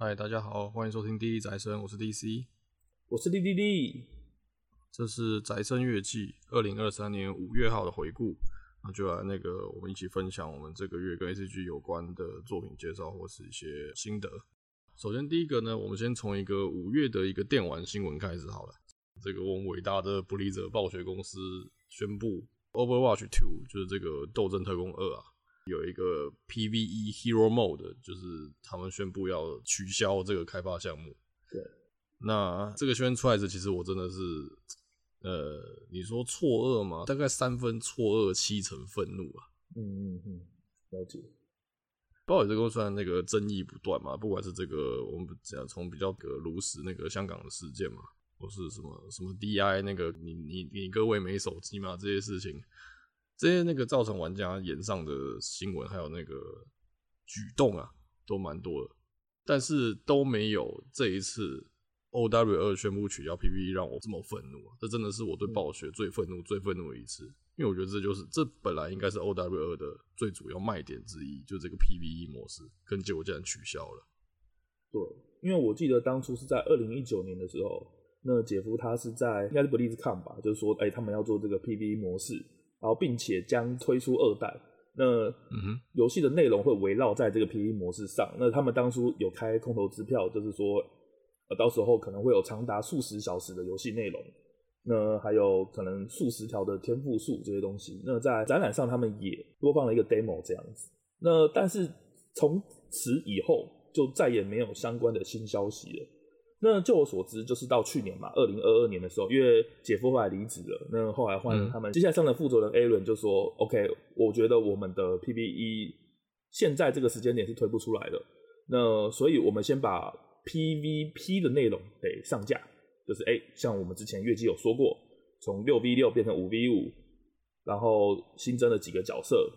嗨，大家好，欢迎收听《第一宅生》，我是 DC，我是滴滴滴。这是宅生月季二零二三年五月号的回顾，那就来那个我们一起分享我们这个月跟 ACG 有关的作品介绍或是一些心得。首先第一个呢，我们先从一个五月的一个电玩新闻开始好了。这个我们伟大的不利者暴雪公司宣布，《Overwatch Two》就是这个《斗争特工二》啊。有一个 PVE Hero Mode，就是他们宣布要取消这个开发项目。对，那这个宣传出来时，其实我真的是，呃，你说错愕吗？大概三分错愕，七成愤怒啊。嗯嗯嗯，了解。暴雪这个虽然那个争议不断嘛，不管是这个我们讲从比较个如实那个香港的事件嘛，或是什么什么 DI 那个你你你各位没手机嘛这些事情。这些那个造成玩家眼上的新闻，还有那个举动啊，都蛮多的，但是都没有这一次 O W 二宣布取消 PVE 让我这么愤怒啊！这真的是我对暴雪最愤怒、最愤怒的一次，因为我觉得这就是这本来应该是 O W 二的最主要卖点之一，就这个 PVE 模式，跟结果竟然取消了。对，因为我记得当初是在二零一九年的时候，那姐夫他是在应该是 BlizzCon 吧，就是说，哎，他们要做这个 PVE 模式。然后，并且将推出二代，那游戏的内容会围绕在这个 PVE 模式上。那他们当初有开空头支票，就是说，呃，到时候可能会有长达数十小时的游戏内容，那还有可能数十条的天赋数这些东西。那在展览上，他们也播放了一个 demo 这样子。那但是从此以后，就再也没有相关的新消息了。那就我所知，就是到去年嘛，二零二二年的时候，因为姐夫后来离职了，那后来换他们接下来上的负责人 Aaron 就说、嗯、：“OK，我觉得我们的 PVE 现在这个时间点是推不出来的，那所以我们先把 PVP 的内容给上架，就是哎、欸，像我们之前月季有说过，从六 V 六变成五 V 五，然后新增了几个角色，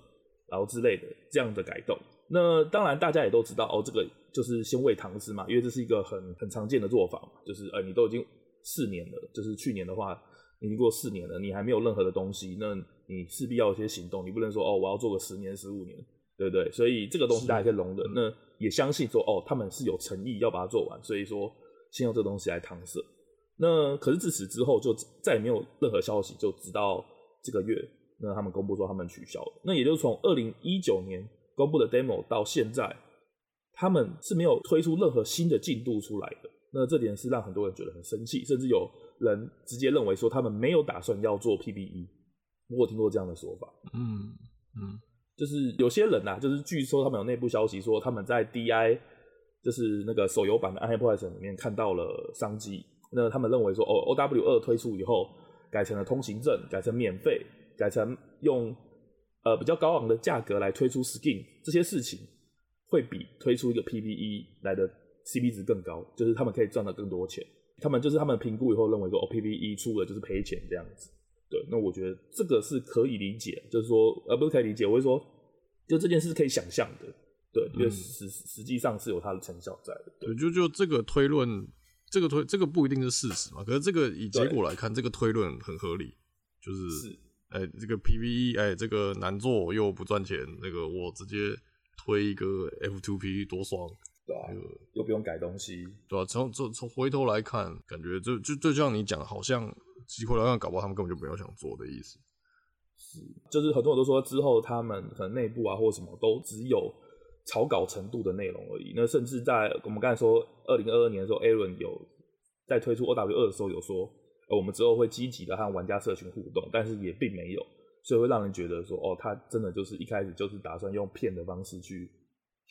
然后之类的这样的改动。那当然大家也都知道哦，这个。”就是先喂糖吃嘛，因为这是一个很很常见的做法嘛。就是呃，你都已经四年了，就是去年的话，已经过四年了，你还没有任何的东西，那你势必要有些行动，你不能说哦，我要做个十年、十五年，对不对？所以这个东西大家可以容忍。那也相信说哦，他们是有诚意要把它做完，所以说先用这东西来搪塞。那可是自此之后就再也没有任何消息，就直到这个月，那他们公布说他们取消了。那也就是从二零一九年公布的 demo 到现在。他们是没有推出任何新的进度出来的，那这点是让很多人觉得很生气，甚至有人直接认为说他们没有打算要做 PVE。我有听过这样的说法，嗯嗯，就是有些人呐、啊，就是据说他们有内部消息说他们在 DI，就是那个手游版的《暗黑破坏神》里面看到了商机，那他们认为说哦，OW 二推出以后改成了通行证，改成免费，改成用呃比较高昂的价格来推出 Skin 这些事情。会比推出一个 PVE 来的 CP 值更高，就是他们可以赚到更多钱。他们就是他们评估以后认为说，哦，PVE 出了就是赔钱这样子。对，那我觉得这个是可以理解，就是说，呃，不是可以理解，我是说，就这件事可以想象的。对，因为实实际上是有它的成效在的。对，就就这个推论，这个推这个不一定是事实嘛。可是这个以结果来看，这个推论很合理，就是，哎，这个 PVE，哎，这个难做又不赚钱，那个我直接。推一个 F2P 多爽，对啊，又不用改东西，对啊，从从从回头来看，感觉就就就像你讲，好像机会来看，搞不好他们根本就没有想做的意思。是，就是很多人都说之后他们可能内部啊或什么都只有草稿程度的内容而已。那甚至在我们刚才说二零二二年的时候，Aaron 有在推出 OW 二的时候有说，呃，我们之后会积极的和玩家社群互动，但是也并没有。所以会让人觉得说，哦，他真的就是一开始就是打算用骗的方式去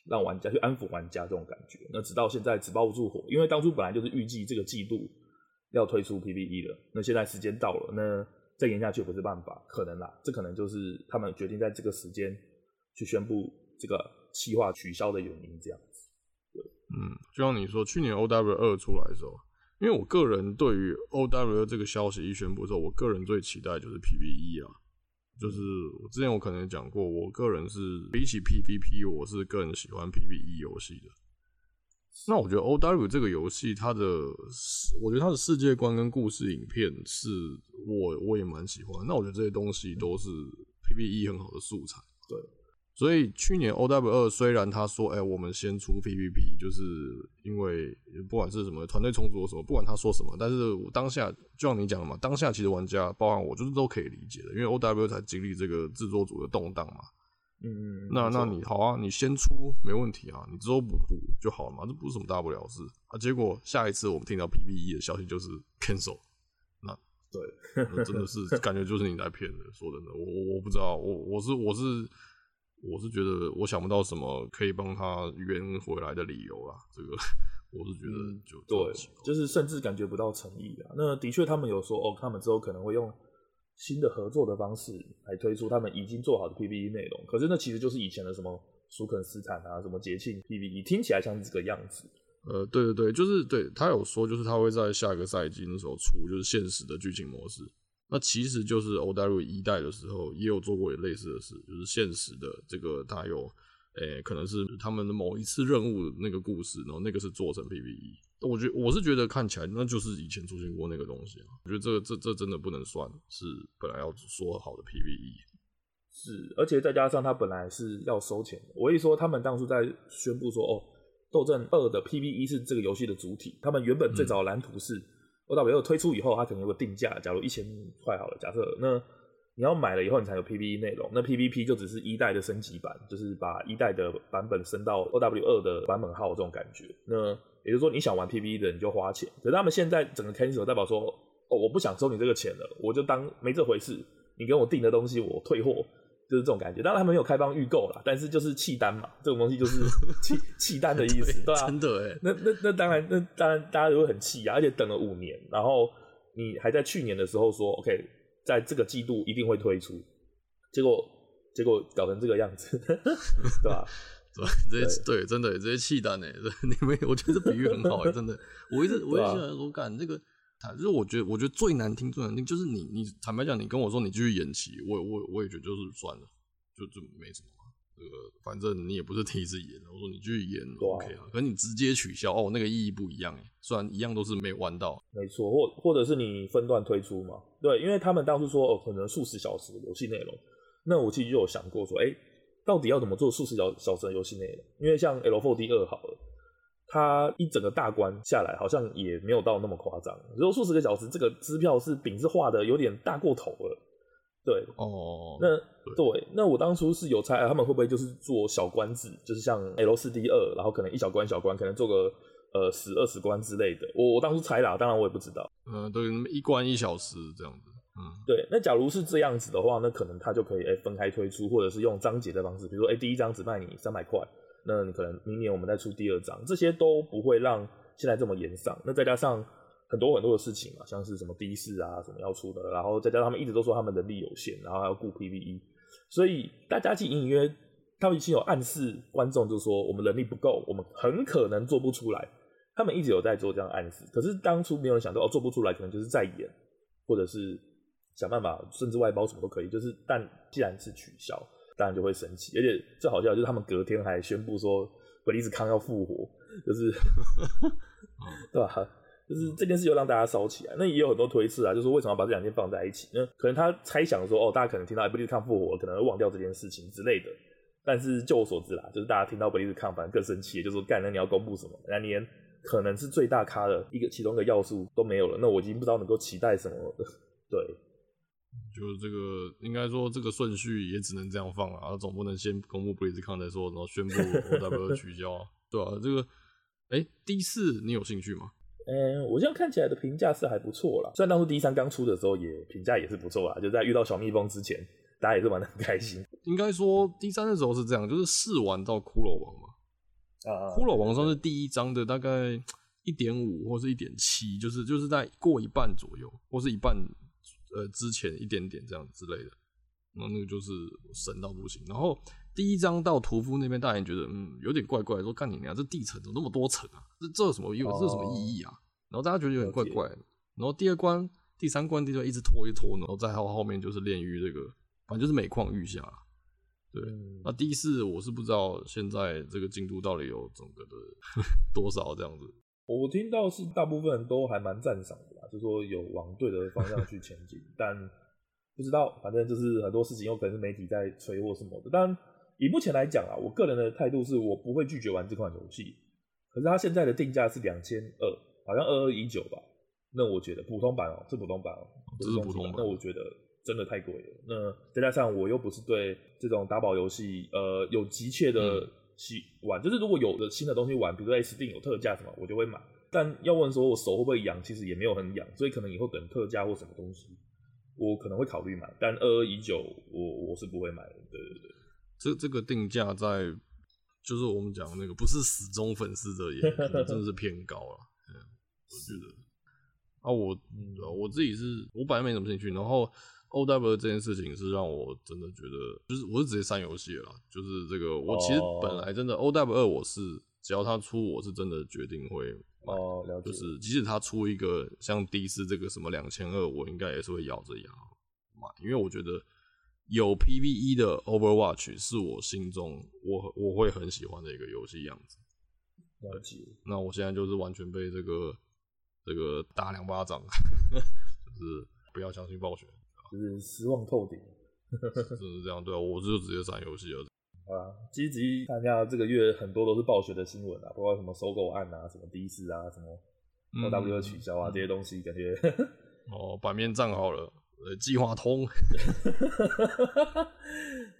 让玩家去安抚玩家这种感觉。那直到现在纸包不住火，因为当初本来就是预计这个季度要推出 PVE 的，那现在时间到了，那再延下去不是办法，可能啦，这可能就是他们决定在这个时间去宣布这个企划取消的原因这样子。对，嗯，就像你说，去年 OW 二出来的时候，因为我个人对于 OW 这个消息一宣布之后，我个人最期待就是 PVE 啊。就是我之前我可能也讲过，我个人是比起 PVP，我是更喜欢 PVE 游戏的。那我觉得 OW 这个游戏，它的我觉得它的世界观跟故事影片是我我也蛮喜欢。那我觉得这些东西都是 PVE 很好的素材。对，所以去年 OW 二虽然他说，哎、欸，我们先出 PVP，就是因为不管是什么团队重组什么，不管他说什么，但是我当下就像你讲的嘛，当下其实玩家包含我，就是都可以理解的，因为 OW 才经历这个制作组的动荡嘛。嗯嗯，那那你好啊，你先出没问题啊，你之后补补就好了嘛，这不是什么大不了的事啊。结果下一次我们听到 PVE 的消息就是 cancel，那对，那真的是感觉就是你在骗人。说真的，我我我不知道，我我是我是。我是觉得我想不到什么可以帮他圆回来的理由啦，这个我是觉得就、嗯、对，就是甚至感觉不到诚意啊。那的确他们有说哦，他们之后可能会用新的合作的方式来推出他们已经做好的 PVE 内容，可是那其实就是以前的什么舒肯斯坦啊，什么节庆 PVE，听起来像是这个样子。呃，对对对，就是对他有说，就是他会在下一个赛季那时候出，就是现实的剧情模式。那其实就是 OW 一代的时候也有做过类似的事，就是现实的这个它有，诶、欸，可能是他们的某一次任务的那个故事，然后那个是做成 PVE。我觉我是觉得看起来那就是以前出现过那个东西啊。我觉得这个这这真的不能算是本来要说好的 PVE。是，而且再加上他本来是要收钱的。我一说他们当初在宣布说哦，斗阵二的 PVE 是这个游戏的主体，他们原本最早的蓝图是。嗯 OW 推出以后，它可能有个定价，假如一千块好了，假设那你要买了以后，你才有 PVE 内容。那 PVP 就只是一代的升级版，就是把一代的版本升到 OW 二的版本号这种感觉。那也就是说，你想玩 PVE 的，你就花钱。可是他们现在整个 cancel 代表说，哦，我不想收你这个钱了，我就当没这回事。你给我订的东西，我退货。就是这种感觉，当然他们没有开放预购啦，但是就是弃单嘛，这种东西就是弃 弃单的意思，对，对啊，真的哎，那那那当然，那当然大家都会很气啊，而且等了五年，然后你还在去年的时候说，OK，在这个季度一定会推出，结果结果搞成这个样子，对吧？对，这些对，真的这些弃单哎，你们我觉得这比喻很好哎，真的，我一直我也想我感这个。就是我觉得，我觉得最难听最难听就是你，你坦白讲，你跟我说你继续延期，我我我也觉得就是算了，就就没什么嘛。这个反正你也不是第一次演，我说你继续演 OK 啊，可是你直接取消哦，那个意义不一样哎，虽然一样都是没玩到，没错，或或者是你分段推出嘛，对，因为他们当初说哦，可能数十小时的游戏内容，那我其实就有想过说，哎，到底要怎么做数十小小时的游戏内容？因为像 L4D2 好了。它一整个大关下来，好像也没有到那么夸张。如果数十个小时，这个支票是饼是画的有点大过头了。对，哦，那对，对，那我当初是有猜他们会不会就是做小关制，就是像 L 四 D 二然后可能一小关小关，可能做个呃十二十关之类的。我我当初猜啦，当然我也不知道。嗯，对，一关一小时这样子。嗯，对。那假如是这样子的话，那可能他就可以哎分开推出，或者是用章节的方式，比如说哎第一章只卖你三百块。那你可能明年我们再出第二章，这些都不会让现在这么严上。那再加上很多很多的事情嘛，像是什么的士啊，什么要出的，然后再加上他们一直都说他们能力有限，然后还要顾 PVE，所以大家其实隐隐约他们已经有暗示观众，就是说我们能力不够，我们很可能做不出来。他们一直有在做这样暗示，可是当初没有人想到哦，做不出来，可能就是在演，或者是想办法，甚至外包什么都可以。就是但既然是取消。当然就会生气，而且最好笑的就是他们隔天还宣布说贝利兹康要复活，就是 对吧？就是这件事又让大家烧起来。那也有很多推测啊，就是说为什么要把这两件放在一起？那可能他猜想说，哦，大家可能听到贝利兹康复活，可能会忘掉这件事情之类的。但是就我所知啦，就是大家听到贝利兹康反而更生气，就是说干，那你要公布什么？那连可能是最大咖的一个其中一个要素都没有了，那我已经不知道能够期待什么了。对。就是这个，应该说这个顺序也只能这样放啊，总不能先公布 BlizzCon 再说，然后宣布 OW 取消，对啊，这个，哎、欸，D4 你有兴趣吗？嗯、欸，我这样看起来的评价是还不错啦。虽然当初第三刚出的时候也评价也是不错啦，就在遇到小蜜蜂之前，大家也是玩的很开心。应该说第三的时候是这样，就是试玩到骷髅王嘛，啊，骷髅王算是第一章的大概一点五或是一点七，就是就是在过一半左右，或是一半。呃，之前一点点这样之类的，那那个就是神到不行。然后第一章到屠夫那边，大家也觉得嗯有点怪怪，说干你娘，这地层怎么那么多层啊？这这有什么意？这有什么意义啊？然后大家觉得有点怪怪的。然后第二关、第三关、第四关一直拖一拖，然后再后后面就是炼狱这个，反正就是每况愈下。对，嗯、那第四我是不知道现在这个进度到底有整个的 多少这样子。我听到是大部分人都还蛮赞赏的啦，就是说有往对的方向去前进，但不知道，反正就是很多事情有可能是媒体在吹或什么的。但以目前来讲啊，我个人的态度是我不会拒绝玩这款游戏。可是它现在的定价是两千二，好像二二一九吧。那我觉得普通版哦、喔，是普通版哦、喔，这是普通版。那我觉得真的太贵了。那再加上我又不是对这种打宝游戏呃有急切的玩，就是如果有的新的东西玩，比如说 Steam 有特价什么，我就会买。但要问说我手会不会痒，其实也没有很痒，所以可能以后等特价或什么东西，我可能会考虑买。但二二一九，我我是不会买的。对对对，这这个定价在。就是我们讲那个，不是死忠粉丝的眼，真的是偏高了。嗯，我觉得啊，我嗯，我自己是，我本来没什么兴趣。然后 OW 这件事情是让我真的觉得，就是我是直接删游戏了。就是这个，我其实本来真的 OW 二，我是只要他出，我是真的决定会买。哦，了解。就是即使他出一个像迪斯这个什么两千二，我应该也是会咬着牙买，因为我觉得。有 PVE 的 Overwatch 是我心中我我会很喜欢的一个游戏样子。了解。那我现在就是完全被这个这个打两巴掌，就是不要相信暴雪，就是失望透顶。就是这样，对啊，我就直接删游戏了。好啦，积极看一下这个月很多都是暴雪的新闻啊，包括什么收购案啊，什么的士啊，什么 OW 取消啊、嗯、这些东西，感觉哦，版面站好了。呃，计划通，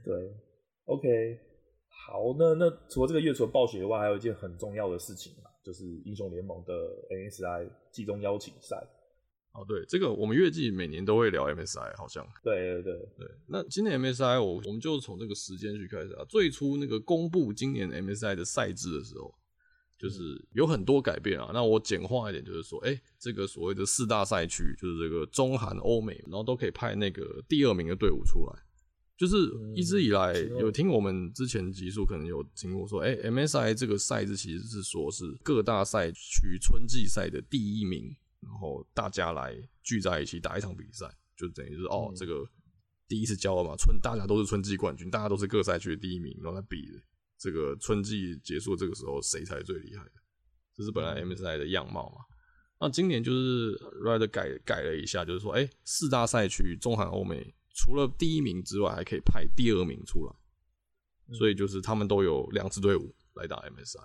对，OK，好，那那除了这个月除了暴雪以外，还有一件很重要的事情啊，就是英雄联盟的 MSI 季中邀请赛。哦，对，这个我们月季每年都会聊 MSI，好像。对对对对，那今年 MSI 我我们就从这个时间去开始啊，最初那个公布今年 MSI 的赛制的时候。就是有很多改变啊，那我简化一点，就是说，哎、欸，这个所谓的四大赛区，就是这个中韩欧美，然后都可以派那个第二名的队伍出来。就是一直以来有听我们之前集数，可能有听过说，哎、欸，MSI 这个赛制其实是说是各大赛区春季赛的第一名，然后大家来聚在一起打一场比赛，就等于是哦，这个第一次交了嘛，春大家都是春季冠军，大家都是各赛区的第一名，然后来比。这个春季结束这个时候，谁才最厉害的？这是本来 MSI 的样貌嘛。那今年就是 Riot 改改了一下，就是说，哎，四大赛区中韩欧美除了第一名之外，还可以派第二名出来。所以就是他们都有两支队伍来打 MSI，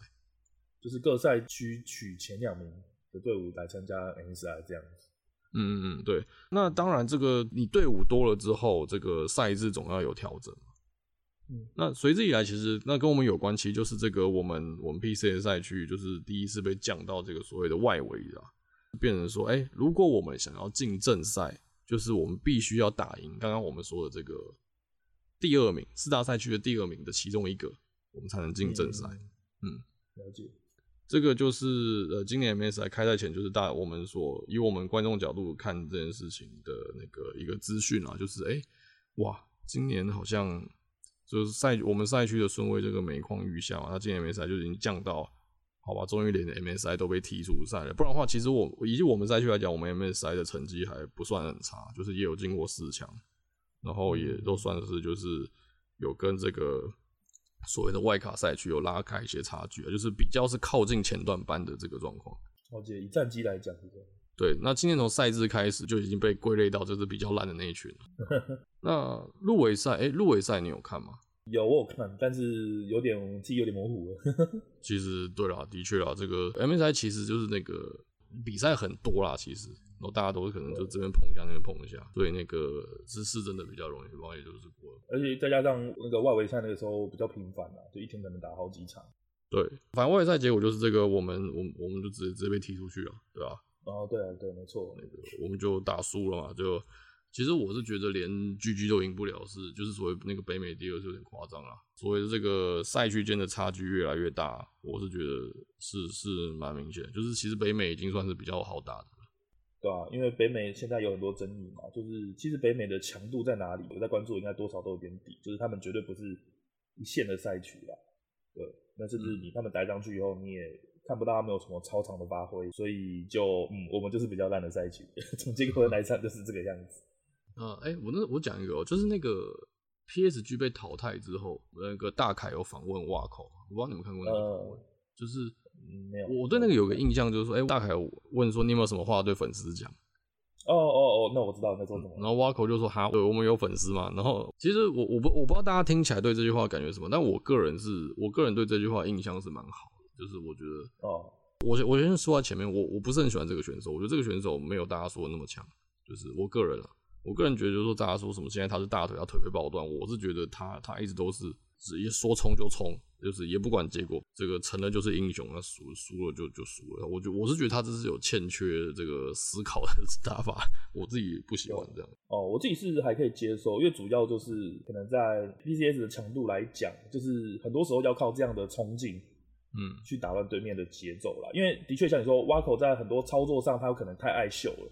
就是各赛区取前两名的队伍来参加 MSI 这样子。嗯嗯嗯，对。那当然，这个你队伍多了之后，这个赛制总要有调整。嗯，那随之以来，其实那跟我们有关，其实就是这个我们我们 PC 的赛区，就是第一次被降到这个所谓的外围的，变成说，哎、欸，如果我们想要进正赛，就是我们必须要打赢刚刚我们说的这个第二名四大赛区的第二名的其中一个，我们才能进正赛。嗯，了解。这个就是呃，今年 MSI 开赛前，就是大我们所以我们观众角度看这件事情的那个一个资讯啊，就是哎、哇，今年好像。就是赛我们赛区的顺位这个每况愈下嘛，他今年 MSI 就已经降到，好吧，终于连 MSI 都被踢出赛了。不然的话，其实我以及我们赛区来讲，我们 MSI 的成绩还不算很差，就是也有进过四强，然后也都算是就是有跟这个所谓的外卡赛区有拉开一些差距啊，就是比较是靠近前段班的这个状况。好，姐以战绩来讲是这样。对，那今年从赛制开始就已经被归类到就是比较烂的那一群了。那入围赛，哎，入围赛你有看吗？有，我有看，但是有点记忆有点模糊了。其实对啦，的确啦，这个 MSI 其实就是那个比赛很多啦，其实，然后大家都可能就这边碰一下，那边碰一下，所以那个姿势真的比较容易，然后也就是过了。而且再加上那个外围赛那个时候比较频繁啊，就一天可能打好几场。对，反正外围赛结果就是这个，我们我我们就直接直接被踢出去了，对吧？哦，对啊，对，没错，那个我们就打输了嘛，就其实我是觉得连 GG 都赢不了，是就是所谓那个北美第二是有点夸张啦。所谓的这个赛区间的差距越来越大，我是觉得是是蛮明显，就是其实北美已经算是比较好打的了，对啊，因为北美现在有很多争议嘛，就是其实北美的强度在哪里，我在关注应该多少都有点底，就是他们绝对不是一线的赛区啦，对，那甚至你他们待上去以后，你也。看不到他们有什么超常的发挥，所以就嗯，我们就是比较烂的赛区。从结果来看，就是这个样子。嗯，哎、欸，我那我讲一个，就是那个 PSG 被淘汰之后，那个大凯有访问哇口，我不知道你们看过那个访问，呃、就是、没有。我对那个有个印象，就是说，哎、欸，大凯有问说，你有没有什么话对粉丝讲？哦哦哦，哦，那我知道你在说什么。然后 Wako 就说哈，对，我们有粉丝嘛。然后其实我我不我不知道大家听起来对这句话感觉什么，但我个人是我个人对这句话印象是蛮好的，就是我觉得哦，我我先说在前面，我我不是很喜欢这个选手，我觉得这个选手没有大家说的那么强，就是我个人啊，我个人觉得就是说大家说什么现在他是大腿，他腿被爆断，我是觉得他他一直都是。直接说冲就冲，就是也不管结果，这个成了就是英雄，那输输了就就输了。我觉我是觉得他这是有欠缺这个思考的 打法，我自己不喜欢这样。哦，我自己是还可以接受，因为主要就是可能在 PCS 的强度来讲，就是很多时候要靠这样的冲劲，嗯，去打乱对面的节奏啦。因为的确像你说，Wako 在很多操作上他有可能太爱秀了，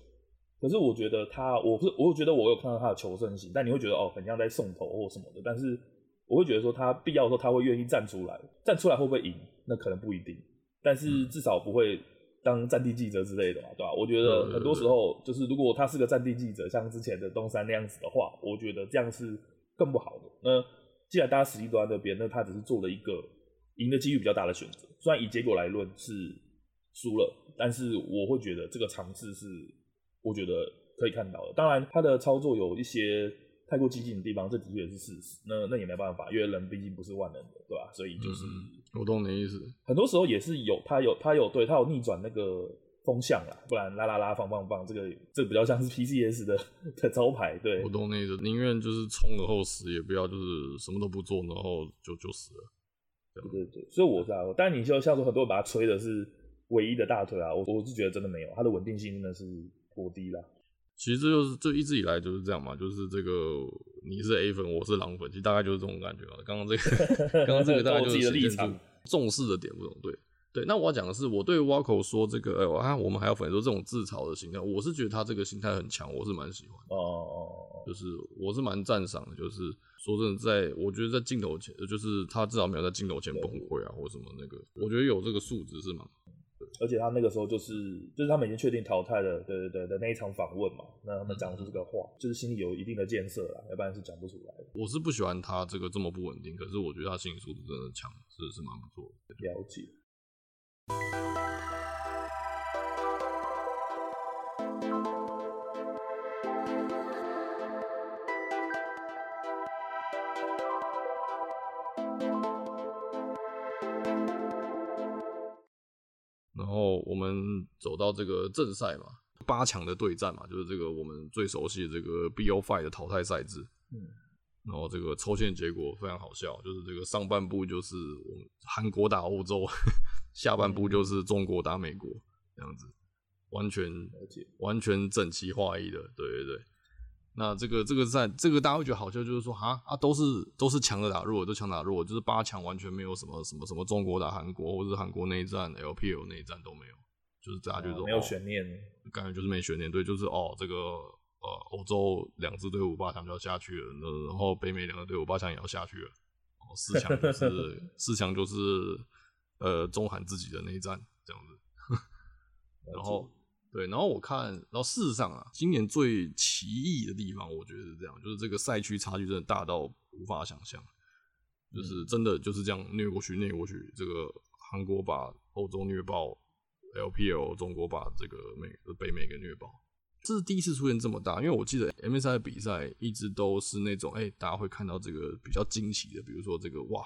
可是我觉得他，我是我觉得我有看到他的求胜心，但你会觉得哦，很像在送头或什么的，但是。我会觉得说他必要的时候他会愿意站出来，站出来会不会赢？那可能不一定，但是至少不会当战地记者之类的嘛，对吧？我觉得很多时候就是如果他是个战地记者，像之前的东山那样子的话，我觉得这样是更不好的。那既然大家实力都在那边，那他只是做了一个赢的几率比较大的选择。虽然以结果来论是输了，但是我会觉得这个尝试是我觉得可以看到的。当然他的操作有一些。太过激进的地方，这的确是事实。那那也没办法，因为人毕竟不是万能的，对吧？所以就是，嗯、我懂你的意思。很多时候也是有他有他有对他有逆转那个风向啦，不然啦啦啦放放放，这个这个比较像是 PCS 的 的招牌。对，我懂你的意思，宁愿就是冲了后死，也不要就是什么都不做，然后就就死了。对对对，所以我是啊，但你就像说很多人把它吹的是唯一的大腿啊，我我是觉得真的没有，它的稳定性真的是过低了。其实这就是就一直以来就是这样嘛，就是这个你是 A 粉，我是狼粉，其实大概就是这种感觉嘛。刚刚这个，刚刚这个大概就是体现出重视的点不同。对对，那我要讲的是，我对 Wako 说这个，哎，我看我们还有粉丝说这种自嘲的心态，我是觉得他这个心态很强，我是蛮喜欢。哦哦哦，就是我是蛮赞赏的，就是说真的，在我觉得在镜头前，就是他至少没有在镜头前崩溃啊，或什么那个，我觉得有这个素质是蛮。而且他那个时候就是，就是他们已经确定淘汰了，对对对的那一场访问嘛，那他们讲出这个话，就是心里有一定的建设了，要不然是讲不出来的。我是不喜欢他这个这么不稳定，可是我觉得他心理素质真的强，是是蛮不错的。了解。我们走到这个正赛嘛，八强的对战嘛，就是这个我们最熟悉的这个 BO Five 的淘汰赛制。嗯，然后这个抽签结果非常好笑，就是这个上半部就是我们韩国打欧洲，下半部就是中国打美国，这样子，完全完全整齐划一的，对对对。那这个这个在，这个大家会觉得好笑，就是说啊啊，都是都是强的打弱，都强打弱，就是八强完全没有什么什么什么中国打韩国，或者是韩国内战、LPL 内战都没有，就是大家就是说、哦、没有悬念，感觉就是没悬念，对，就是哦这个呃欧洲两支队伍八强就要下去了，那然后北美两个队伍八强也要下去了，哦四强就是 四强就是呃中韩自己的内战这样子，然后。对，然后我看，然后事实上啊，今年最奇异的地方，我觉得是这样，就是这个赛区差距真的大到无法想象，就是真的就是这样虐过去，虐过去，这个韩国把欧洲虐爆，LPL 中国把这个美北美给虐爆，这是第一次出现这么大，因为我记得 MSI 的比赛一直都是那种，哎，大家会看到这个比较惊奇的，比如说这个哇。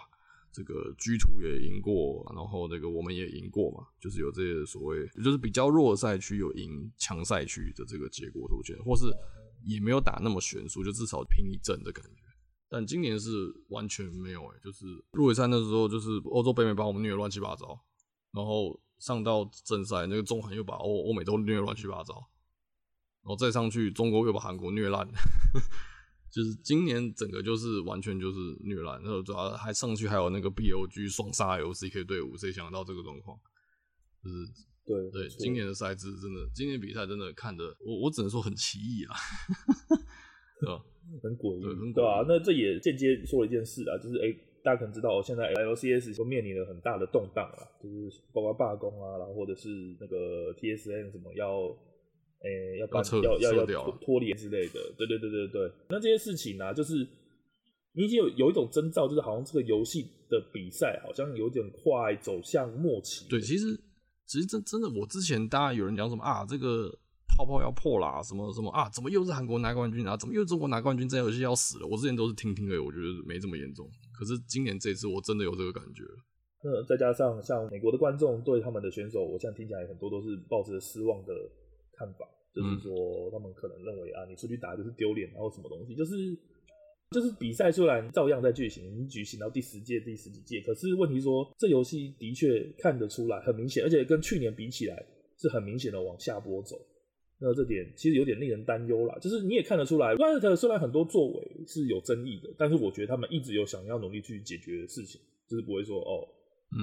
这个 G2 也赢过，然后那个我们也赢过嘛，就是有这些所谓，就是比较弱赛区有赢强赛区的这个结果出现，或是也没有打那么悬殊，就至少拼一阵的感觉。但今年是完全没有哎，就是入围赛那时候，就是欧洲北美把我们虐乱七八糟，然后上到正赛，那个中韩又把欧欧美都虐乱七八糟，然后再上去中国又把韩国虐烂。就是今年整个就是完全就是虐烂，然后主要还上去还有那个 BOG 双杀 LCK 队伍，谁想到这个状况？就是对对，今年的赛制真的，今年比赛真的看的，我我只能说很奇异啊，对吧？很诡异，对啊？那这也间接说了一件事啊，就是哎、欸，大家可能知道，现在 LCS 都面临了很大的动荡啊，就是包括罢工啊，然后或者是那个 TSM 什么要。诶、欸，要办要要要脱脱离之类的，对对对对对。那这些事情呢、啊，就是你已经有有一种征兆，就是好像这个游戏的比赛好像有点快走向末期。对，其实其实真真的，我之前大家有人讲什么啊，这个泡泡要破啦，什么什么啊，怎么又是韩国拿冠军啊？怎么又是中国拿冠军？这游戏要死了！我之前都是听听而已，我觉得没这么严重。可是今年这次我真的有这个感觉。那再加上像美国的观众对他们的选手，我现在听起来很多都是抱着失望的看法，就是说他们可能认为啊，你出去打就是丢脸，然后什么东西，就是就是比赛虽然照样在举行，已经举行到第十届、第十几届，可是问题说这游戏的确看得出来很明显，而且跟去年比起来是很明显的往下坡走。那这点其实有点令人担忧啦，就是你也看得出来，Riot 虽然很多作为是有争议的，但是我觉得他们一直有想要努力去解决的事情，就是不会说哦。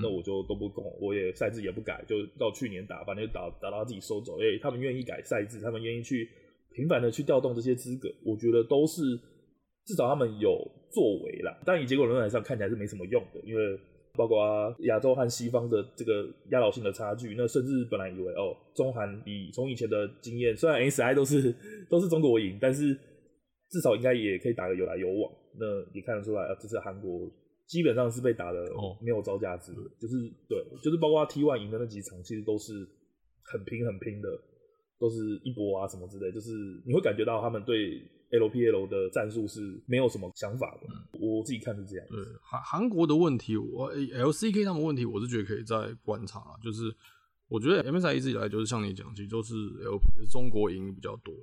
那我就都不攻，我也赛制也不改，就到去年打，反正就打打到他自己收走。哎、欸，他们愿意改赛制，他们愿意去频繁的去调动这些资格，我觉得都是至少他们有作为啦。但以结果论来上，看起来是没什么用的，因为包括亚洲和西方的这个压倒性的差距，那甚至本来以为哦，中韩以从以前的经验，虽然 SI 都是都是中国赢，但是至少应该也可以打个有来有往。那也看得出来啊，这是韩国。基本上是被打的没有招架之力，就是对，就是包括 T one 赢的那几场，其实都是很拼很拼的，都是一波啊什么之类，就是你会感觉到他们对 LPL 的战术是没有什么想法的。嗯、我自己看是这样。对，韩韩国的问题，我 LCK 他们问题，我是觉得可以再观察啊。就是我觉得 MSI 一直以来就是像你讲，其实都是 L 中国赢比较多。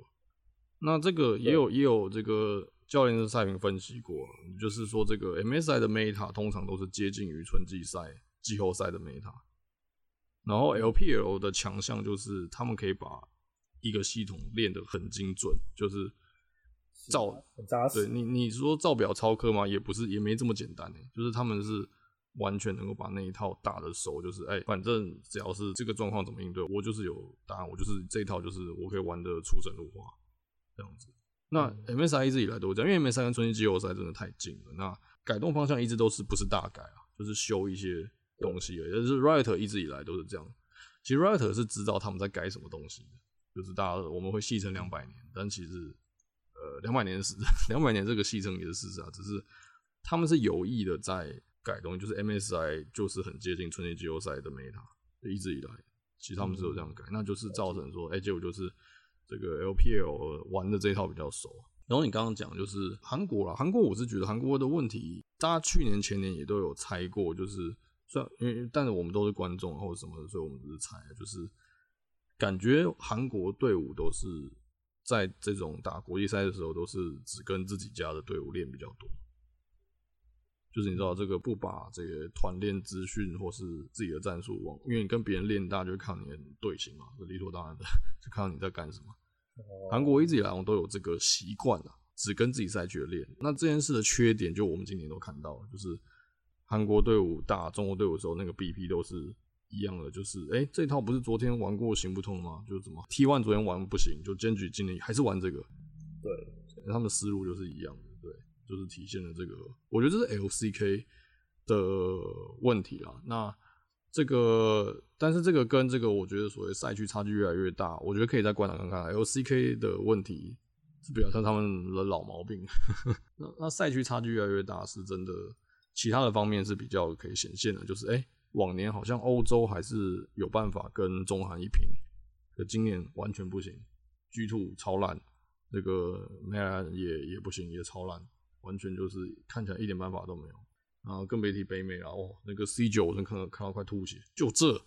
那这个也有也有这个。教练的赛评分析过，就是说这个 MSI 的 meta 通常都是接近于春季赛、季后赛的 meta，然后 LPL 的强项就是他们可以把一个系统练得很精准，就是照很扎实。对你你说照表超科吗？也不是，也没这么简单，就是他们是完全能够把那一套打的熟，就是哎、欸，反正只要是这个状况怎么应对，我就是有答案，我就是这一套，就是我可以玩的出神入化这样子。那 MSI 一直以来都这样，因为 MSI 跟春季季后赛真的太近了。那改动方向一直都是不是大改啊，就是修一些东西而已。但是 Riot 一直以来都是这样。其实 Riot 是知道他们在改什么东西的，就是大家我们会戏称两百年，但其实呃两百年是 两百年这个戏称也是事实啊，只是他们是有意的在改东西，就是 MSI 就是很接近春季季后赛的 meta，一直以来其实他们是有这样改，那就是造成说，哎、欸，结果就是。这个 LPL 玩的这一套比较熟，然后你刚刚讲就是韩国啦，韩国我是觉得韩国的问题，大家去年前年也都有猜过，就是虽然因为但是我们都是观众或者什么的，所以我们只是猜，就是感觉韩国队伍都是在这种打国际赛的时候，都是只跟自己家的队伍练比较多。就是你知道这个不把这个团练资讯或是自己的战术往，因为你跟别人练，大家就会看你的队形嘛，这理所当然的，就看到你在干什么。韩国一直以来我都有这个习惯啊，只跟自己赛区练。那这件事的缺点，就我们今年都看到了，就是韩国队伍打中国队伍的时候，那个 BP 都是一样的，就是哎、欸，这套不是昨天玩过行不通吗？就是怎么 T one 昨天玩不行，就坚决今年还是玩这个。对，他们的思路就是一样的。就是体现了这个，我觉得这是 LCK 的问题啦。那这个，但是这个跟这个，我觉得所谓赛区差距越来越大，我觉得可以再观察看看 LCK 的问题是比较像他们的老毛病。那那赛区差距越来越大，是真的，其他的方面是比较可以显现的，就是哎、往年好像欧洲还是有办法跟中韩一拼，可今年完全不行，G Two 超烂，那个 MEL 也也不行，也超烂。完全就是看起来一点办法都没有，然后更别提北美了哦。那个 C 九我真看到看到快吐血，就这，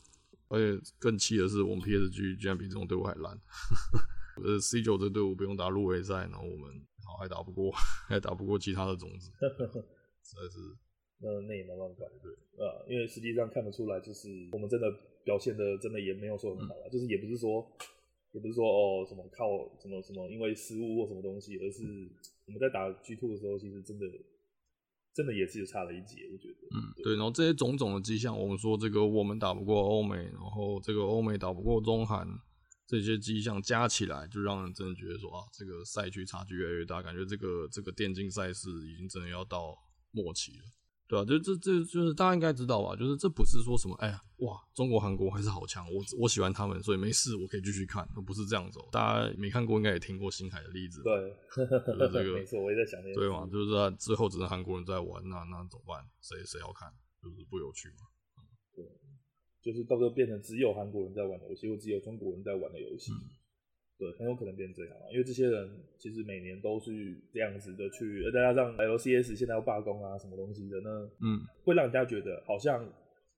而且更气的是我们 PSG 居然比这种队伍还烂。呃，C 九这队伍不用打入围赛，然后我们好还打不过，还打不过其他的种子，实在是，那那也没办法，对啊，因为实际上看得出来，就是我们真的表现的真的也没有说很好啊，就是也不是说。也不是说哦什么靠什么什么因为失误或什么东西，而是我们在打 G Two 的时候，其实真的真的也是有差了一截，我觉得。嗯，对。然后这些种种的迹象，我们说这个我们打不过欧美，然后这个欧美打不过中韩，这些迹象加起来，就让人真的觉得说啊，这个赛区差距越来越大，感觉这个这个电竞赛事已经真的要到末期了。对啊，就这这就是大家应该知道吧？就是这不是说什么，哎呀，哇，中国韩国还是好强，我我喜欢他们，所以没事，我可以继续看，都不是这样子。大家没看过，应该也听过星海的例子。对，就是这个 没错，我也在想那个。对嘛，就是说最后只能韩国人在玩，那那怎么办？谁谁要看？就是不有趣嘛。对，就是到时候变成只有韩国人在玩的游戏，或只有中国人在玩的游戏。对，很有可能变这样啊，因为这些人其实每年都是这样子的去，再加上 LCS 现在要罢工啊，什么东西的呢？嗯，会让人家觉得好像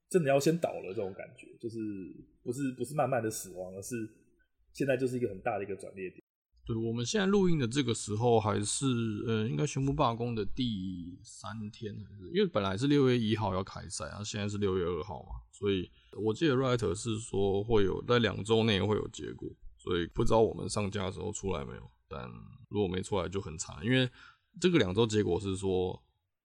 真的要先倒了这种感觉，就是不是不是慢慢的死亡，而是现在就是一个很大的一个转捩点。对，我们现在录音的这个时候，还是呃，应该宣布罢工的第三天，还是因为本来是六月一号要开赛，然后现在是六月二号嘛，所以我记得 Writer 是说会有在两周内会有结果。所以不知道我们上架的时候出来没有，但如果没出来就很惨，因为这个两周结果是说，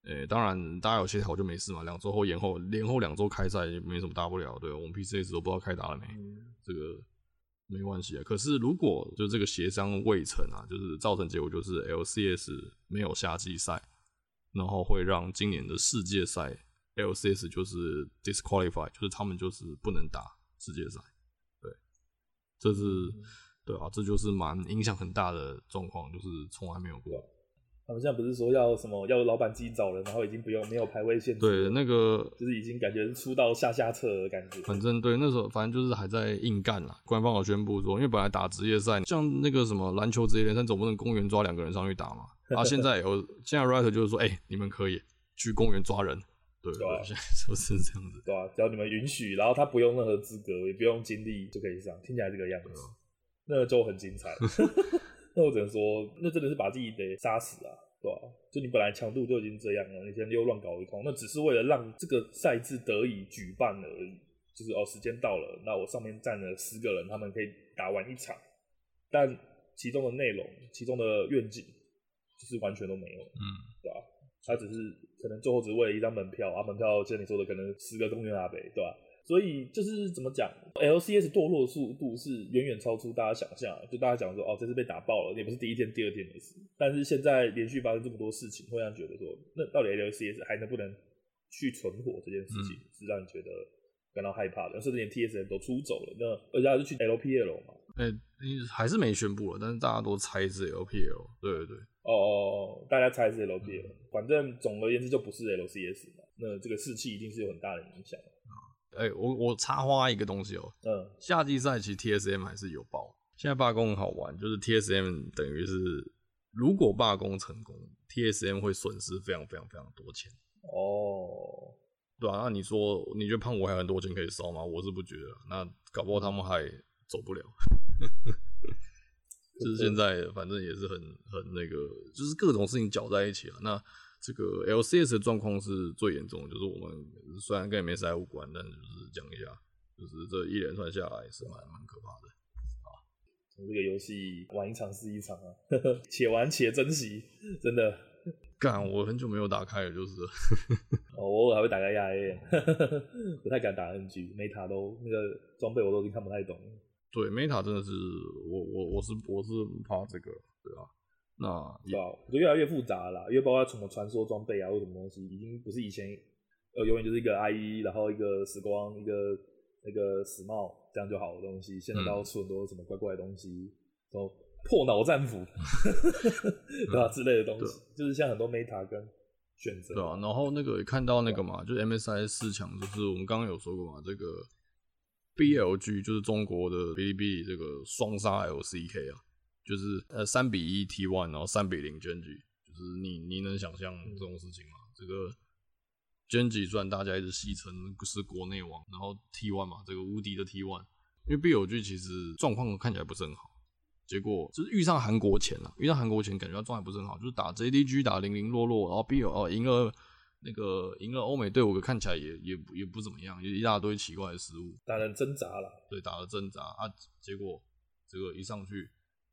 诶、欸，当然大家有协调就没事嘛，两周后延后，延后两周开赛也没什么大不了，对，我们 PCS 都不知道开打了没，这个没关系啊。可是如果就这个协商未成啊，就是造成结果就是 LCS 没有夏季赛，然后会让今年的世界赛 LCS 就是 disqualify，就是他们就是不能打世界赛。这是对啊，这就是蛮影响很大的状况，就是从来没有过。他们现在不是说要什么，要老板自己找人，然后已经不用没有排位限制。对，那个就是已经感觉是出到下下策的感觉。反正对，那时候反正就是还在硬干啦。官方有宣布说，因为本来打职业赛，像那个什么篮球职业联赛，总不能公园抓两个人上去打嘛。啊，现在有现在 Riot 就是说，哎、欸，你们可以去公园抓人。对，对，啊、就是这样子。对啊，只要你们允许，然后他不用任何资格，也不用经历就可以上，听起来这个样子，啊、那就很精彩。那我只能说，那真的是把自己得杀死啊，对吧、啊？就你本来强度就已经这样了，你现在又乱搞一通，那只是为了让这个赛制得以举办而已。就是哦，时间到了，那我上面站了十个人，他们可以打完一场，但其中的内容、其中的愿景，就是完全都没有，嗯，对吧、啊？他只是可能最后只为了一张门票啊，门票像你说的，可能十个公园阿北，对吧？所以就是怎么讲，LCS 堕落速度是远远超出大家想象。就大家讲说，哦，这次被打爆了，也不是第一天、第二天的事。但是现在连续发生这么多事情，会让人觉得说，那到底 LCS 还能不能去存活这件事情，嗯、是让你觉得感到害怕的。甚至连 TSM 都出走了，那而且还是去 LPL 嘛？哎、欸，还是没宣布了，但是大家都猜是 LPL，对对对。哦哦，大家猜是 LPL，、嗯、反正总而言之就不是 LCS 嘛。那这个士气一定是有很大的影响。哎、欸，我我插花一个东西哦、喔。嗯。夏季赛其实 TSM 还是有报。现在罢工很好玩，就是 TSM 等于是如果罢工成功，TSM 会损失非常非常非常多钱。哦。对啊，那你说你觉得胖虎还有很多钱可以烧吗？我是不觉得。那搞不好他们还走不了。就是现在，反正也是很很那个，就是各种事情搅在一起啊。那这个 LCS 的状况是最严重的，就是我们虽然跟 MSI 无关，但是就是讲一下，就是这一连串下来是蛮蛮可怕的啊。从这个游戏玩一场是一场啊，且玩且珍惜，真的。干，我很久没有打开了，就是。哦，我偶尔还会打开亚 A，不太敢打 NG，每塔都那个装备我都已经看不太懂。对，Meta 真的是我我我是我是怕这个，对啊，那对啊，就越来越复杂了啦，因为包括什么传说装备啊或什么东西，已经不是以前呃永远就是一个 IE，然后一个时光，一个那个死帽这样就好的东西，现在都要出很多什么怪怪的东西，然后破脑战斧，对吧、啊、之类的东西，就是像很多 Meta 跟选择，对啊，然后那个也看到那个嘛，就是 MSI 四强，就是我们刚刚有说过嘛，这个。BLG 就是中国的哔哩哔哩这个双杀 LCK 啊，就是呃三比一 T1，然后三比零 Gen.G，就是你你能想象这种事情吗？这个 Gen.G 虽然大家一直戏称是国内王，然后 T1 嘛，这个无敌的 T1，因为 BLG 其实状况看起来不是很好，结果就是遇上韩国前了，遇上韩国前感觉他状态不是很好，就是打 JDG 打零零落落，然后 BL 哦赢了。那个赢了欧美队伍，看起来也也也不怎么样，有一大堆奇怪的失误，打人挣扎了，对，打了挣扎啊，结果这个一上去，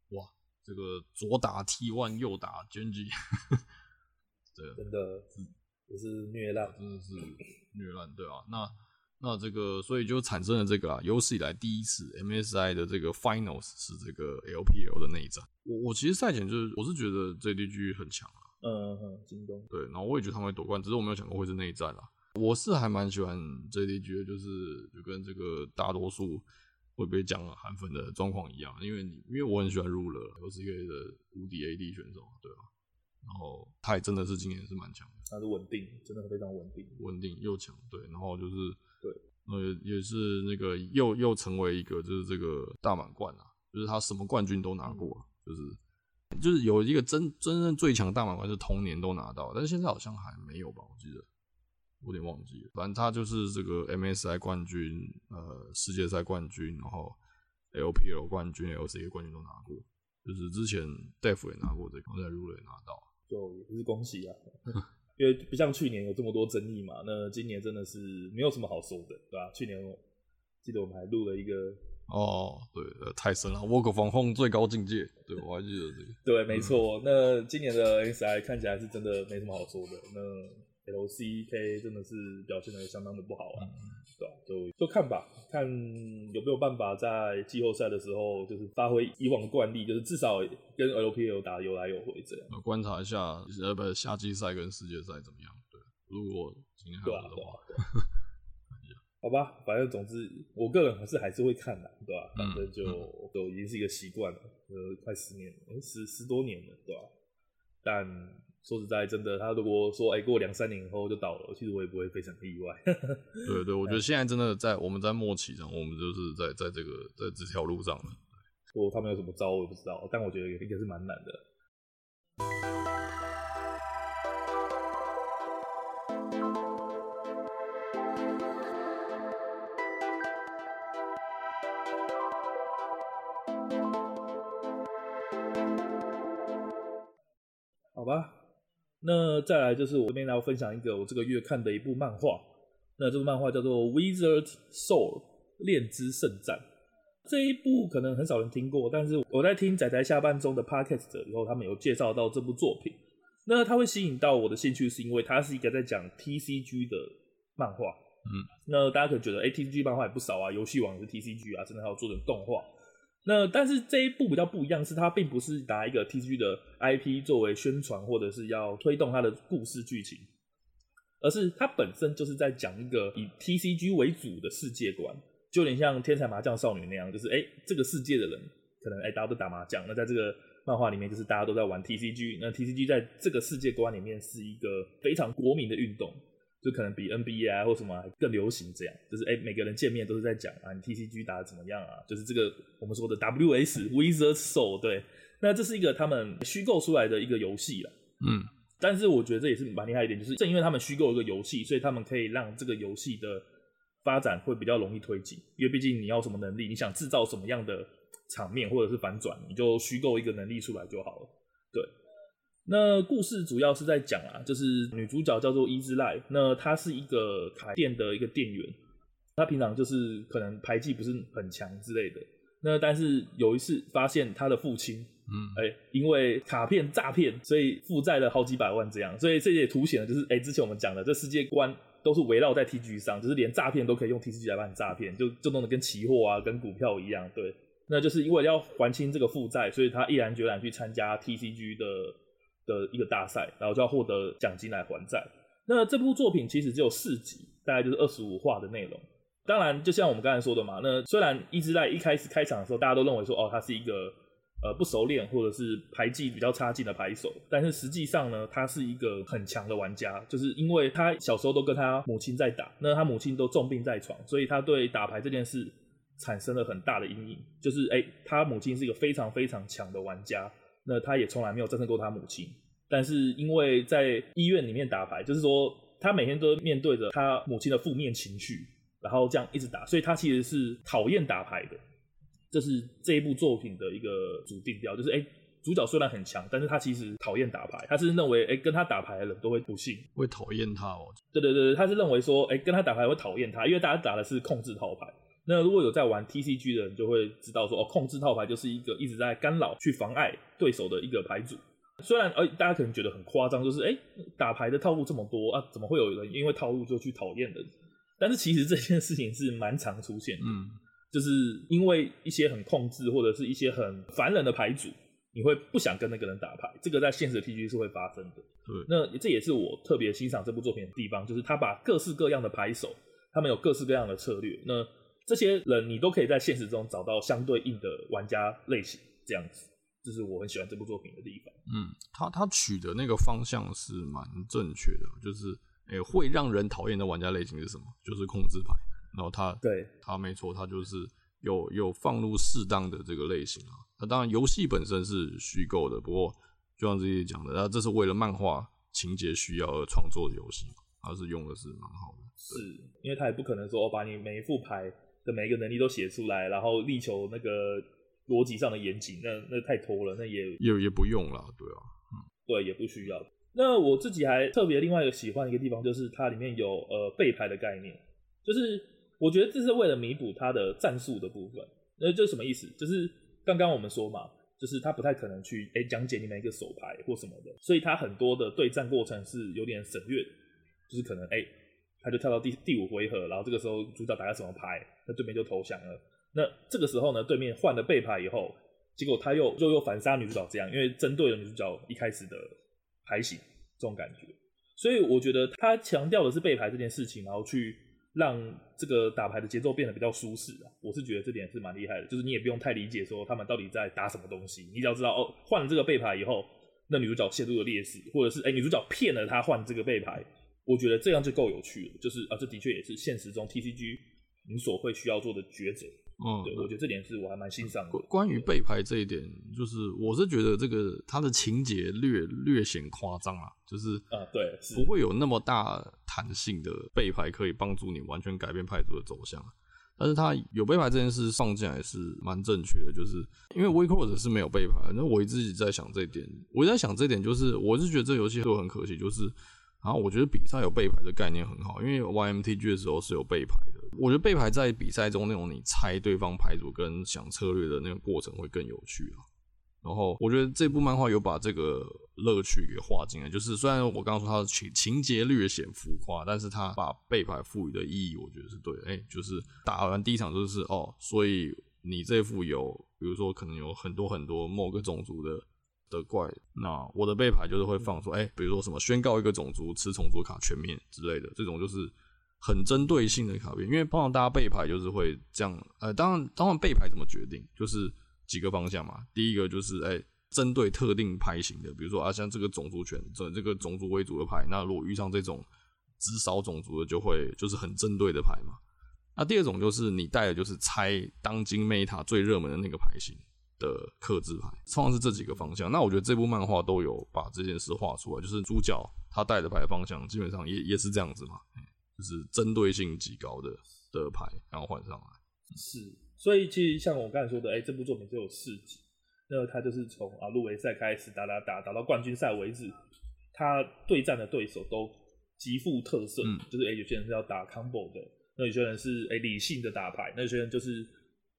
哇，这个左打 T one，右打 Gen.G，对，真的也是虐烂，真的是虐烂，对啊，那那这个所以就产生了这个啊，有史以来第一次 MSI 的这个 Finals 是这个 LPL 的内战，我我其实赛前就是我是觉得 JDG 很强啊。嗯哼，京东对，然后我也觉得他们会夺冠，只是我没有想过会是内战啦。我是还蛮喜欢 JDG 的，就是就跟这个大多数会被讲韩粉的状况一样，因为你因为我很喜欢 Ruler，我是一个的无敌 AD 选手，对吧？然后他也真的是今年是蛮强的，他是稳定，真的非常稳定，稳定又强，对，然后就是对，呃也是那个又又成为一个就是这个大满贯啊，就是他什么冠军都拿过，就是就是有一个真真正最强大满贯是同年都拿到，但是现在好像还没有吧？我记得我有点忘记了。反正他就是这个 MSI 冠军，呃，世界赛冠军，然后 LPL 冠军、LCK 冠军都拿过。就是之前 Def 也拿过这个，现在 Rule 也拿到，就也是恭喜啊！因为不像去年有这么多争议嘛，那今年真的是没有什么好说的，对吧？去年我记得我们还录了一个哦，对，太深了，Work from Home 最高境界，对，我还记得这个。对，没错。嗯、那今年的 MSI 看起来是真的没什么好说的，那 LCK 真的是表现的相当的不好啊。嗯对吧？就就看吧，看有没有办法在季后赛的时候，就是发挥以往的惯例，就是至少跟 LPL 打有来有回这样。观察一下，呃，不，夏季赛跟世界赛怎么样？对，如果今天还有的话，好吧，反正总之，我个人还是还是会看的，对吧？反正就都、已经是一个习惯了，呃，快十年了，欸、十十多年了，对吧？但。说实在，真的，他如果说，哎、欸，过两三年以后就倒了，其实我也不会非常意外。对对，我觉得现在真的在我们在末期上，我们就是在在这个在这条路上了。说他们有什么招，我也不知道，但我觉得也应该是蛮难的。那再来就是我这边来分享一个我这个月看的一部漫画，那这部漫画叫做《Wizard Soul 炼之圣战》。这一部可能很少人听过，但是我在听仔仔下半中的 Podcast 以后，他们有介绍到这部作品。那它会吸引到我的兴趣，是因为它是一个在讲 TCG 的漫画。嗯，那大家可能觉得，哎，TCG 漫画也不少啊，游戏王是 TCG 啊，甚至还有做成动画。那但是这一部比较不一样，是它并不是拿一个 TCG 的 IP 作为宣传，或者是要推动它的故事剧情，而是它本身就是在讲一个以 TCG 为主的世界观，就有点像天才麻将少女那样，就是哎、这个世界的人可能哎、欸、大家都打麻将，那在这个漫画里面就是大家都在玩 TCG，那 TCG 在这个世界观里面是一个非常国民的运动。就可能比 NBA 啊或什么更流行，这样就是哎、欸，每个人见面都是在讲啊，你 TCG 打的怎么样啊？就是这个我们说的 WS Wizard Soul 对，那这是一个他们虚构出来的一个游戏了，嗯，但是我觉得这也是蛮厉害一点，就是正因为他们虚构一个游戏，所以他们可以让这个游戏的发展会比较容易推进，因为毕竟你要什么能力，你想制造什么样的场面或者是反转，你就虚构一个能力出来就好了，对。那故事主要是在讲啊，就是女主角叫做伊兹赖，那她是一个卡店的一个店员，她平常就是可能牌技不是很强之类的。那但是有一次发现她的父亲，嗯，哎、欸，因为卡片诈骗，所以负债了好几百万这样，所以这也凸显了就是，哎、欸，之前我们讲的这世界观都是围绕在 TCG 上，就是连诈骗都可以用 TCG 来帮你诈骗，就就弄得跟期货啊，跟股票一样，对。那就是因为要还清这个负债，所以他毅然决然去参加 TCG 的。的一个大赛，然后就要获得奖金来还债。那这部作品其实只有四集，大概就是二十五话的内容。当然，就像我们刚才说的嘛，那虽然一直在一开始开场的时候，大家都认为说，哦，他是一个呃不熟练或者是牌技比较差劲的牌手，但是实际上呢，他是一个很强的玩家，就是因为他小时候都跟他母亲在打，那他母亲都重病在床，所以他对打牌这件事产生了很大的阴影。就是哎，他母亲是一个非常非常强的玩家。那他也从来没有战胜过他母亲，但是因为在医院里面打牌，就是说他每天都面对着他母亲的负面情绪，然后这样一直打，所以他其实是讨厌打牌的。这是这一部作品的一个主定调，就是哎，主角虽然很强，但是他其实讨厌打牌，他是认为哎跟他打牌的人都会不幸，会讨厌他哦。对对对，他是认为说哎跟他打牌会讨厌他，因为大家打的是控制套牌。那如果有在玩 TCG 的人，就会知道说，哦，控制套牌就是一个一直在干扰、去妨碍对手的一个牌组。虽然，呃，大家可能觉得很夸张，就是，哎，打牌的套路这么多啊，怎么会有人因为套路就去讨厌人？但是其实这件事情是蛮常出现的，嗯，就是因为一些很控制或者是一些很烦人的牌组，你会不想跟那个人打牌。这个在现实的 TCG 是会发生的。对，那这也是我特别欣赏这部作品的地方，就是他把各式各样的牌手，他们有各式各样的策略。那这些人你都可以在现实中找到相对应的玩家类型，这样子，这是我很喜欢这部作品的地方。嗯，他他取的那个方向是蛮正确的，就是诶、欸、会让人讨厌的玩家类型是什么？就是控制牌。然后他对他没错，他就是有有放入适当的这个类型啊。那当然游戏本身是虚构的，不过就像这些讲的，那这是为了漫画情节需要而创作的游戏，它是用的是蛮好的。是因为他也不可能说我把你每一副牌的每一个能力都写出来，然后力求那个逻辑上的严谨，那那太拖了，那也也也不用了，对啊，嗯，对，也不需要。那我自己还特别另外一个喜欢的一个地方，就是它里面有呃背牌的概念，就是我觉得这是为了弥补它的战术的部分。那这什么意思？就是刚刚我们说嘛，就是他不太可能去哎讲解你每一个手牌或什么的，所以他很多的对战过程是有点省略的，就是可能哎。他就跳到第第五回合，然后这个时候主角打个什么牌，那对面就投降了。那这个时候呢，对面换了背牌以后，结果他又又又反杀女主角，这样，因为针对了女主角一开始的牌型这种感觉。所以我觉得他强调的是背牌这件事情，然后去让这个打牌的节奏变得比较舒适啊。我是觉得这点是蛮厉害的，就是你也不用太理解说他们到底在打什么东西，你只要知道哦，换了这个背牌以后，那女主角陷入了劣势，或者是哎、女主角骗了他换这个背牌。我觉得这样就够有趣了，就是啊，这的确也是现实中 TCG 你所会需要做的抉择。嗯，对，我觉得这点是我还蛮欣赏的。关于背牌这一点，就是我是觉得这个它的情节略略显夸张啊，就是啊，对，不会有那么大弹性的背牌可以帮助你完全改变牌组的走向。但是它有背牌这件事上进来是蛮正确的，就是因为 WIXOSS 是没有背牌，那我一直在想这一点，我在想这一点，就是我是觉得这游戏都很可惜，就是。然后我觉得比赛有背牌的概念很好，因为 YMTG 的时候是有背牌的。我觉得背牌在比赛中那种你猜对方牌组跟想策略的那个过程会更有趣啊。然后我觉得这部漫画有把这个乐趣给画进来，就是虽然我刚刚说它的情情节略显浮夸，但是它把背牌赋予的意义，我觉得是对的。哎，就是打完第一场就是哦，所以你这副有，比如说可能有很多很多某个种族的。的怪，那我的背牌就是会放说，哎、比如说什么宣告一个种族吃虫族卡全面之类的，这种就是很针对性的卡片。因为通常大家背牌就是会这样，呃，当然，当然背牌怎么决定，就是几个方向嘛。第一个就是，哎、针对特定牌型的，比如说啊，像这个种族权，这这个种族为主的牌，那如果遇上这种只扫种族的，就会就是很针对的牌嘛。那第二种就是你带的就是猜当今 Meta 最热门的那个牌型。的克制牌，通常是这几个方向。那我觉得这部漫画都有把这件事画出来，就是主角他带的牌方向基本上也也是这样子嘛，就是针对性极高的的牌，然后换上来。是，所以其实像我刚才说的，哎、欸，这部作品只有四集，那他就是从啊入围赛开始打打打打到冠军赛为止，他对战的对手都极富特色，嗯、就是哎、欸，有些人是要打 combo 的，那有些人是哎、欸、理性的打牌，那有些人就是。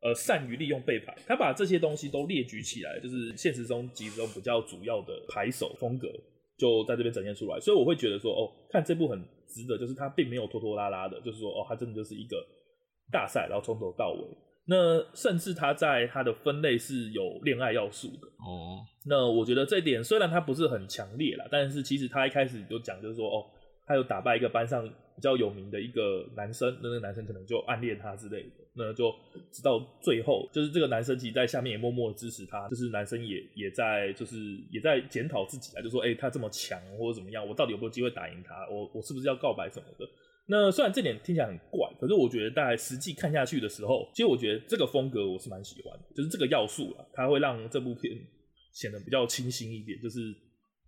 呃，善于利用背牌，他把这些东西都列举起来，就是现实中几种比较主要的牌手风格，就在这边展现出来。所以我会觉得说，哦，看这部很值得，就是他并没有拖拖拉拉的，就是说，哦，他真的就是一个大赛，然后从头到尾。那甚至他在他的分类是有恋爱要素的哦。那我觉得这一点虽然他不是很强烈啦，但是其实他一开始就讲，就是说，哦，他有打败一个班上比较有名的一个男生，那个男生可能就暗恋他之类的。那就直到最后，就是这个男生其实在下面也默默的支持他，就是男生也也在就是也在检讨自己啊，就说哎、他这么强或者怎么样，我到底有没有机会打赢他？我我是不是要告白什么的？那虽然这点听起来很怪，可是我觉得大概实际看下去的时候，其实我觉得这个风格我是蛮喜欢的，就是这个要素啊，它会让这部片显得比较清新一点，就是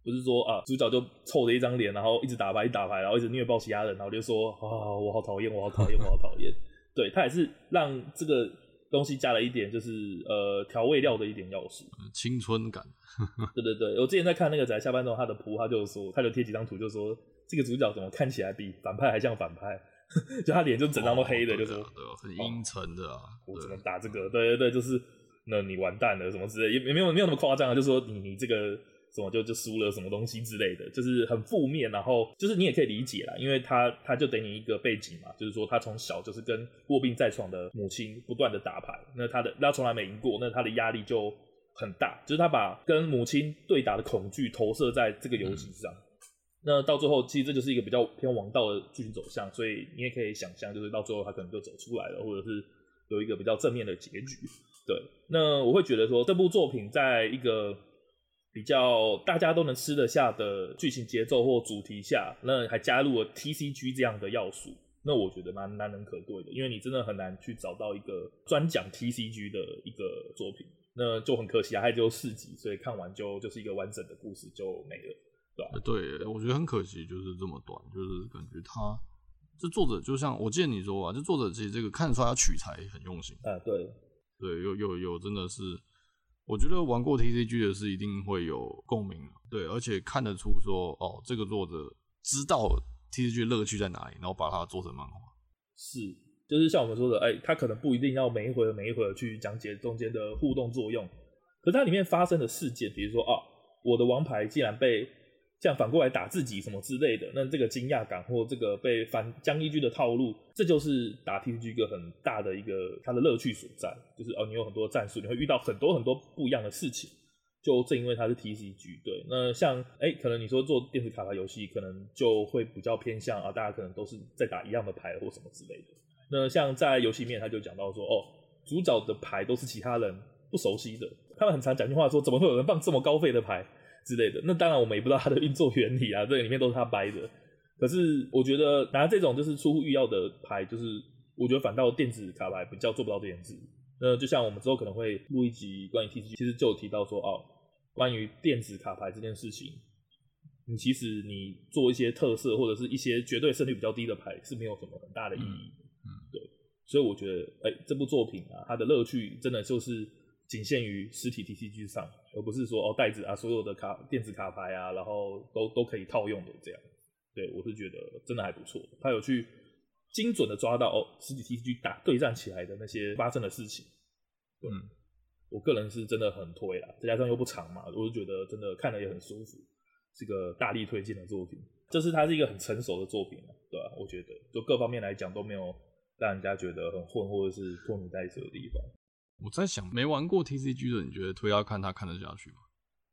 不是说啊主角就臭着一张脸，然后一直打牌一打牌，然后一直虐爆其他人，然后就说啊我好讨厌，我好讨厌，我好讨厌。对，他也是让这个东西加了一点，就是呃调味料的一点要素，青春感。对对对，我之前在看那个宅下班之后，他的谱他就说，他就贴几张图，就说这个主角怎么看起来比反派还像反派，就他脸就整张都黑的，就说对，很阴沉的啊。我怎么打这个？对对对，就是那你完蛋了什么之类，也也没有没有那么夸张啊，就说你你这个。什么就就输了什么东西之类的，就是很负面，然后就是你也可以理解啦，因为他他就给你一个背景嘛，就是说他从小就是跟卧病在床的母亲不断的打牌，那他的他从来没赢过，那他的压力就很大，就是他把跟母亲对打的恐惧投射在这个游戏上，嗯、那到最后其实这就是一个比较偏王道的剧情走向，所以你也可以想象，就是到最后他可能就走出来了，或者是有一个比较正面的结局。对，那我会觉得说这部作品在一个。比较大家都能吃得下的剧情节奏或主题下，那还加入了 TCG 这样的要素，那我觉得蛮难能可贵的，因为你真的很难去找到一个专讲 TCG 的一个作品，那就很可惜啊，它只有四集，所以看完就就是一个完整的故事就没了，对吧？对，我觉得很可惜，就是这么短，就是感觉它这作者就像我记得你说啊，这作者其实这个看出来他取材很用心啊，对，对，有有有真的是，我觉得玩过 TCG 的是一定会有共鸣，对，而且看得出说哦，这个作者知道。TCG 乐趣在哪里？然后把它做成漫画，是，就是像我们说的，哎、他可能不一定要每一回每一回去讲解中间的互动作用，可是它里面发生的事件，比如说啊，我的王牌竟然被这样反过来打自己什么之类的，那这个惊讶感或这个被反将一军的套路，这就是打 TCG 一个很大的一个它的乐趣所在，就是哦，你有很多战术，你会遇到很多很多不一样的事情。就正因为它是 TCG，对，那像哎、可能你说做电子卡牌游戏，可能就会比较偏向啊，大家可能都是在打一样的牌或什么之类的。那像在游戏面，他就讲到说，哦，主角的牌都是其他人不熟悉的，他们很常讲句话说，怎么会有人放这么高费的牌之类的？那当然我们也不知道它的运作原理啊，这里面都是他掰的。可是我觉得拿这种就是出乎意料的牌，就是我觉得反倒电子卡牌比较做不到这件事。那就像我们之后可能会录一集关于 TCG，其实就有提到说，哦。关于电子卡牌这件事情，你其实你做一些特色或者是一些绝对胜率比较低的牌是没有什么很大的意义对，所以我觉得，哎、欸，这部作品啊，它的乐趣真的就是仅限于实体 TCG 上，而不是说哦袋子啊，所有的卡电子卡牌啊，然后都都可以套用的这样。对，我是觉得真的还不错，他有去精准的抓到哦实体 TCG 打对战起来的那些发生的事情。嗯。我个人是真的很推啦，再加上又不长嘛，我就觉得真的看了也很舒服，是个大力推荐的作品。这是它是一个很成熟的作品，对吧？我觉得就各方面来讲都没有让人家觉得很混或者是拖泥带水的地方。我在想，没玩过 TCG 的，你觉得推要看他看得下去吗？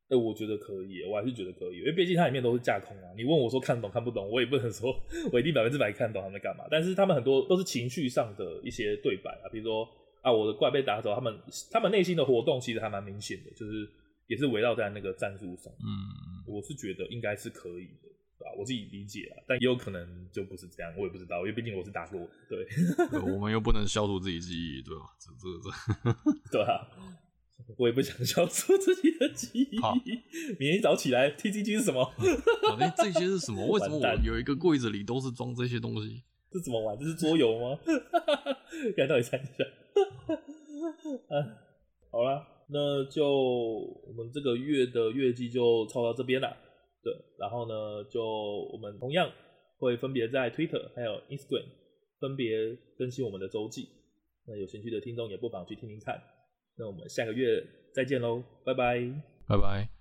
哎、欸，我觉得可以，我还是觉得可以，因为毕竟它里面都是架空啊。你问我说看懂看不懂，我也不能说我一定百分之百看懂他们干嘛。但是他们很多都是情绪上的一些对白啊，比如说。啊，我的怪被打走，他们他们内心的活动其实还蛮明显的，就是也是围绕在那个战术上。嗯，我是觉得应该是可以的，对吧？我自己理解啊，但也有可能就不是这样，我也不知道，因为毕竟我是打过，对。对我们又不能消除自己记忆，对吧？这这这，对啊，我也不想消除自己的记忆。好明天一早起来，TCG 是什么？这些是什么？为什么 我有一个柜子里都是装这些东西？这怎么玩？这是桌游吗？看到底猜一下。嗯，好了，那就我们这个月的月季就抄到这边了。对，然后呢，就我们同样会分别在 Twitter 还有 Instagram 分别更新我们的周记。那有兴趣的听众也不妨去听听看。那我们下个月再见喽，拜拜，拜拜。